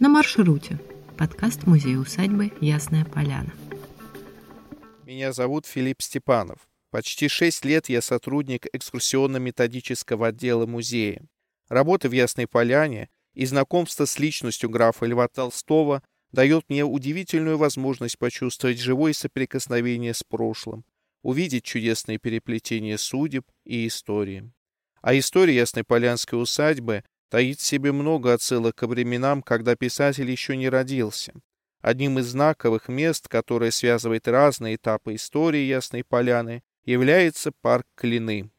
На маршруте. Подкаст музея-усадьбы «Ясная поляна». Меня зовут Филипп Степанов. Почти шесть лет я сотрудник экскурсионно-методического отдела музея. Работа в Ясной Поляне и знакомство с личностью графа Льва Толстого дает мне удивительную возможность почувствовать живое соприкосновение с прошлым, увидеть чудесные переплетения судеб и истории. А история Ясной Полянской усадьбы таит в себе много отсылок к временам, когда писатель еще не родился. Одним из знаковых мест, которое связывает разные этапы истории Ясной Поляны, является парк Клины.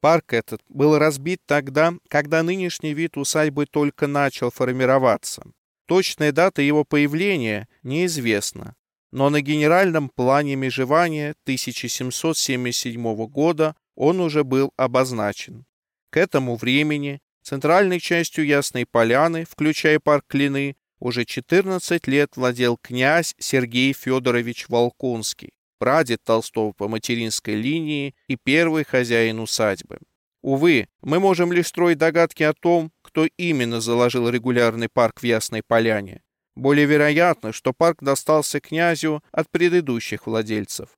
Парк этот был разбит тогда, когда нынешний вид усадьбы только начал формироваться. Точная дата его появления неизвестна, но на генеральном плане межевания 1777 года он уже был обозначен. К этому времени центральной частью Ясной Поляны, включая парк Клины, уже 14 лет владел князь Сергей Федорович Волконский, прадед Толстого по материнской линии и первый хозяин усадьбы. Увы, мы можем лишь строить догадки о том, кто именно заложил регулярный парк в Ясной Поляне. Более вероятно, что парк достался князю от предыдущих владельцев.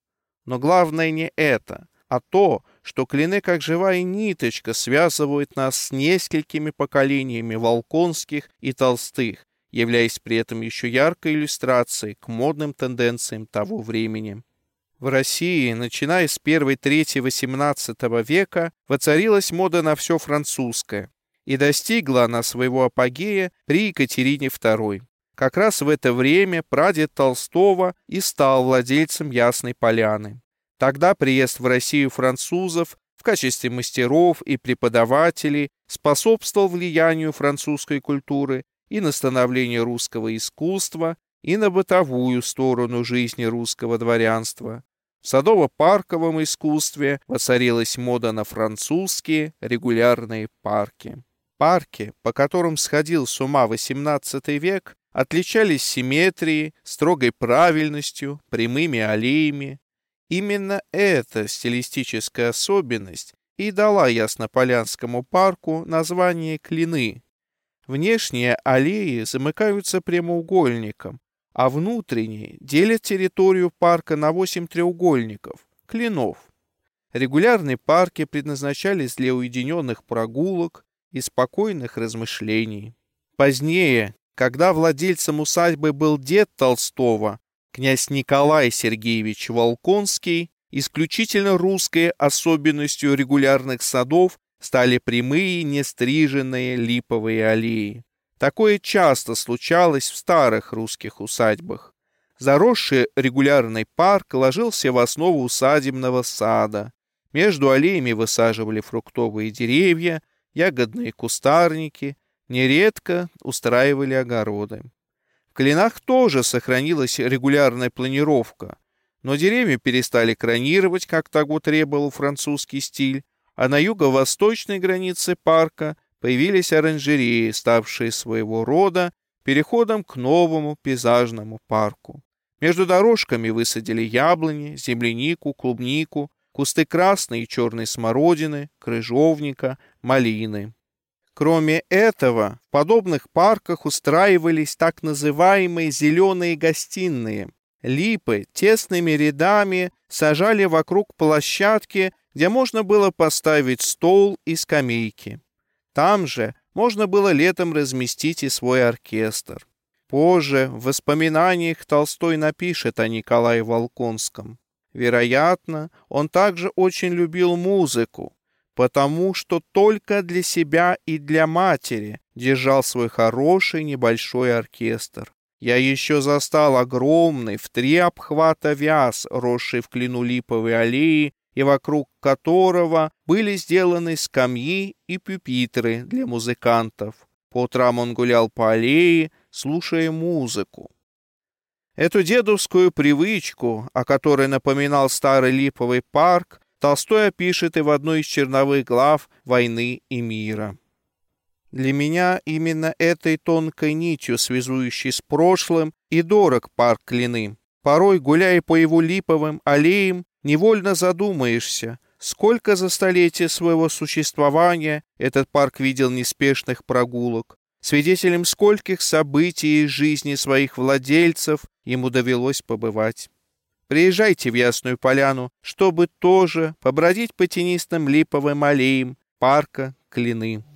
Но главное не это, а то, что клины как живая ниточка связывают нас с несколькими поколениями Волконских и Толстых, являясь при этом еще яркой иллюстрацией к модным тенденциям того времени. В России, начиная с первой трети XVIII века, воцарилась мода на все французское, и достигла она своего апогея при Екатерине II. Как раз в это время прадед Толстого и стал владельцем Ясной Поляны. Тогда приезд в Россию французов в качестве мастеров и преподавателей способствовал влиянию французской культуры и на становление русского искусства, и на бытовую сторону жизни русского дворянства. В садово-парковом искусстве воцарилась мода на французские регулярные парки. Парки, по которым сходил с ума XVIII век, отличались симметрией, строгой правильностью, прямыми аллеями, Именно эта стилистическая особенность и дала Яснополянскому парку название Клины. Внешние аллеи замыкаются прямоугольником, а внутренние делят территорию парка на восемь треугольников – клинов. Регулярные парки предназначались для уединенных прогулок и спокойных размышлений. Позднее, когда владельцем усадьбы был дед Толстого, Князь Николай Сергеевич Волконский исключительно русской особенностью регулярных садов стали прямые нестриженные липовые аллеи. Такое часто случалось в старых русских усадьбах. Заросший регулярный парк ложился в основу усадебного сада. Между аллеями высаживали фруктовые деревья, ягодные кустарники, нередко устраивали огороды. Клинах тоже сохранилась регулярная планировка, но деревья перестали кронировать, как того требовал французский стиль, а на юго-восточной границе парка появились оранжереи, ставшие своего рода переходом к новому пейзажному парку. Между дорожками высадили яблони, землянику, клубнику, кусты красной и черной смородины, крыжовника, малины. Кроме этого, в подобных парках устраивались так называемые «зеленые гостиные». Липы тесными рядами сажали вокруг площадки, где можно было поставить стол и скамейки. Там же можно было летом разместить и свой оркестр. Позже в воспоминаниях Толстой напишет о Николае Волконском. Вероятно, он также очень любил музыку, потому что только для себя и для матери держал свой хороший небольшой оркестр. Я еще застал огромный в три обхвата вяз, росший в клину липовой аллеи, и вокруг которого были сделаны скамьи и пюпитры для музыкантов. По утрам он гулял по аллее, слушая музыку. Эту дедовскую привычку, о которой напоминал старый липовый парк, Толстой опишет и в одной из черновых глав «Войны и мира». Для меня именно этой тонкой нитью, связующей с прошлым, и дорог парк Клины. Порой, гуляя по его липовым аллеям, невольно задумаешься, сколько за столетие своего существования этот парк видел неспешных прогулок, свидетелем скольких событий из жизни своих владельцев ему довелось побывать. Приезжайте в Ясную Поляну, чтобы тоже побродить по тенистым липовым аллеям парка Клины.